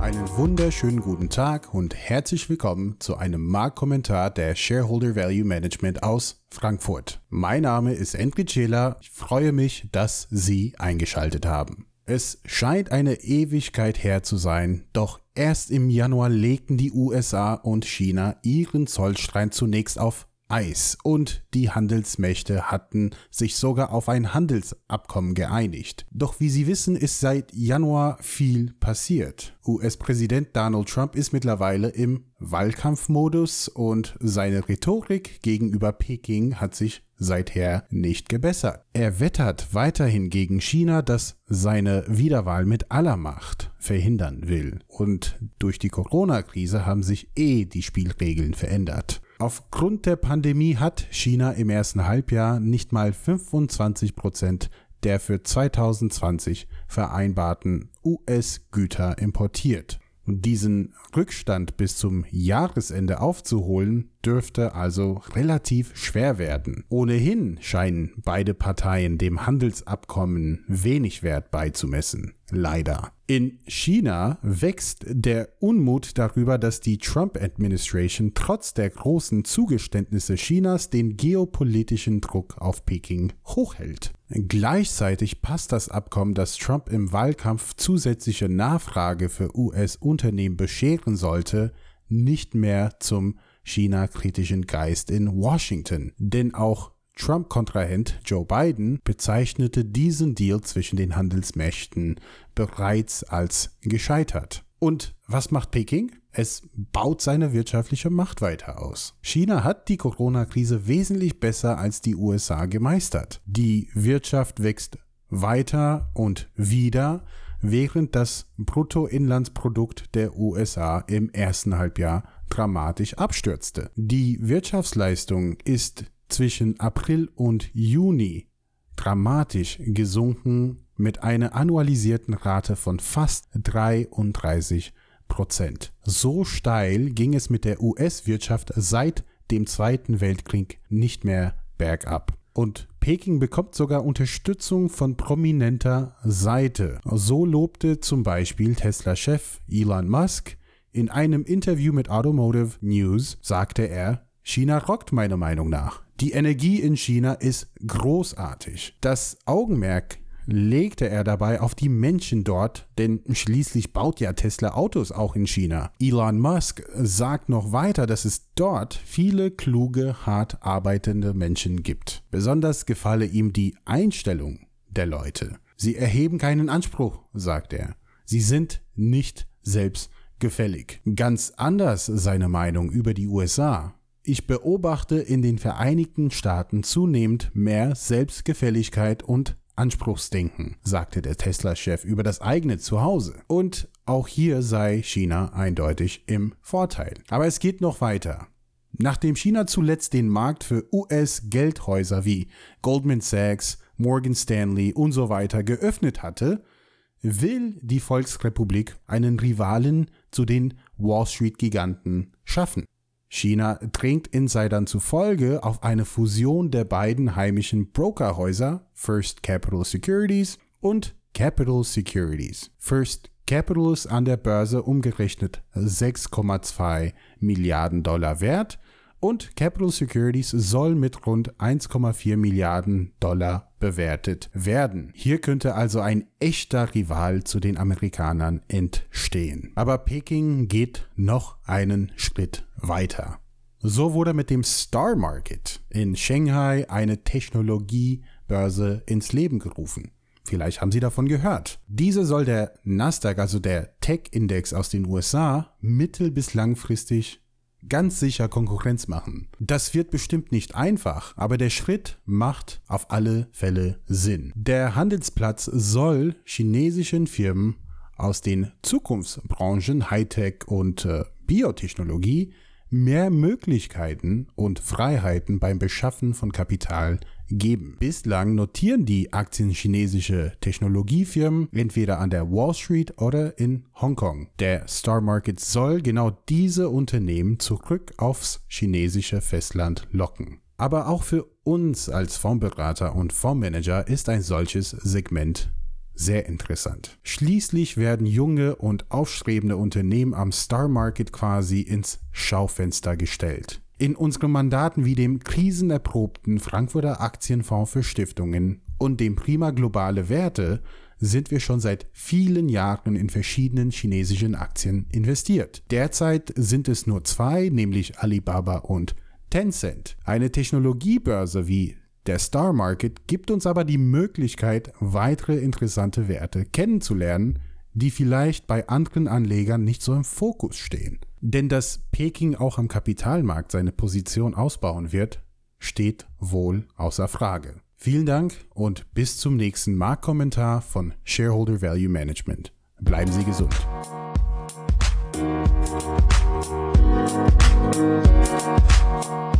Einen wunderschönen guten Tag und herzlich willkommen zu einem Marktkommentar der Shareholder Value Management aus Frankfurt. Mein Name ist Enrique Cela. Ich freue mich, dass Sie eingeschaltet haben. Es scheint eine Ewigkeit her zu sein, doch erst im Januar legten die USA und China ihren Zollstreit zunächst auf Eis und die Handelsmächte hatten sich sogar auf ein Handelsabkommen geeinigt. Doch wie Sie wissen, ist seit Januar viel passiert. US-Präsident Donald Trump ist mittlerweile im Wahlkampfmodus und seine Rhetorik gegenüber Peking hat sich seither nicht gebessert. Er wettert weiterhin gegen China, das seine Wiederwahl mit aller Macht verhindern will. Und durch die Corona-Krise haben sich eh die Spielregeln verändert. Aufgrund der Pandemie hat China im ersten Halbjahr nicht mal 25 Prozent der für 2020 vereinbarten US-Güter importiert. Diesen Rückstand bis zum Jahresende aufzuholen, dürfte also relativ schwer werden. Ohnehin scheinen beide Parteien dem Handelsabkommen wenig Wert beizumessen. Leider. In China wächst der Unmut darüber, dass die Trump-Administration trotz der großen Zugeständnisse Chinas den geopolitischen Druck auf Peking hochhält. Gleichzeitig passt das Abkommen, das Trump im Wahlkampf zusätzliche Nachfrage für US-Unternehmen bescheren sollte, nicht mehr zum China-kritischen Geist in Washington. Denn auch Trump-Kontrahent Joe Biden bezeichnete diesen Deal zwischen den Handelsmächten bereits als gescheitert. Und was macht Peking? Es baut seine wirtschaftliche Macht weiter aus. China hat die Corona-Krise wesentlich besser als die USA gemeistert. Die Wirtschaft wächst weiter und wieder, während das Bruttoinlandsprodukt der USA im ersten Halbjahr dramatisch abstürzte. Die Wirtschaftsleistung ist zwischen April und Juni dramatisch gesunken mit einer annualisierten Rate von fast 33 Prozent. So steil ging es mit der US-Wirtschaft seit dem Zweiten Weltkrieg nicht mehr bergab. Und Peking bekommt sogar Unterstützung von prominenter Seite. So lobte zum Beispiel Tesla-Chef Elon Musk in einem Interview mit Automotive News, sagte er, China rockt meiner Meinung nach. Die Energie in China ist großartig. Das Augenmerk legte er dabei auf die Menschen dort, denn schließlich baut ja Tesla Autos auch in China. Elon Musk sagt noch weiter, dass es dort viele kluge, hart arbeitende Menschen gibt. Besonders gefalle ihm die Einstellung der Leute. Sie erheben keinen Anspruch, sagt er. Sie sind nicht selbstgefällig. Ganz anders seine Meinung über die USA. Ich beobachte in den Vereinigten Staaten zunehmend mehr Selbstgefälligkeit und Anspruchsdenken, sagte der Tesla-Chef über das eigene Zuhause. Und auch hier sei China eindeutig im Vorteil. Aber es geht noch weiter. Nachdem China zuletzt den Markt für US-Geldhäuser wie Goldman Sachs, Morgan Stanley und so weiter geöffnet hatte, will die Volksrepublik einen Rivalen zu den Wall Street-Giganten schaffen. China dringt Insidern zufolge auf eine Fusion der beiden heimischen Brokerhäuser First Capital Securities und Capital Securities. First Capital ist an der Börse umgerechnet 6,2 Milliarden Dollar wert und Capital Securities soll mit rund 1,4 Milliarden Dollar bewertet werden. Hier könnte also ein echter Rival zu den Amerikanern entstehen. Aber Peking geht noch einen Schritt weiter. So wurde mit dem Star Market in Shanghai eine Technologiebörse ins Leben gerufen. Vielleicht haben Sie davon gehört. Diese soll der Nasdaq, also der Tech-Index aus den USA, mittel- bis langfristig ganz sicher Konkurrenz machen. Das wird bestimmt nicht einfach, aber der Schritt macht auf alle Fälle Sinn. Der Handelsplatz soll chinesischen Firmen aus den Zukunftsbranchen Hightech und äh, Biotechnologie mehr Möglichkeiten und Freiheiten beim Beschaffen von Kapital geben. Bislang notieren die Aktien chinesische Technologiefirmen entweder an der Wall Street oder in Hongkong. Der Star Market soll genau diese Unternehmen zurück aufs chinesische Festland locken. Aber auch für uns als Fondsberater und Fondsmanager ist ein solches Segment sehr interessant. Schließlich werden junge und aufstrebende Unternehmen am Star Market quasi ins Schaufenster gestellt. In unseren Mandaten wie dem krisenerprobten Frankfurter Aktienfonds für Stiftungen und dem Prima Globale Werte sind wir schon seit vielen Jahren in verschiedenen chinesischen Aktien investiert. Derzeit sind es nur zwei, nämlich Alibaba und Tencent. Eine Technologiebörse wie der Star Market gibt uns aber die Möglichkeit, weitere interessante Werte kennenzulernen, die vielleicht bei anderen Anlegern nicht so im Fokus stehen. Denn dass Peking auch am Kapitalmarkt seine Position ausbauen wird, steht wohl außer Frage. Vielen Dank und bis zum nächsten Marktkommentar von Shareholder Value Management. Bleiben Sie gesund. Musik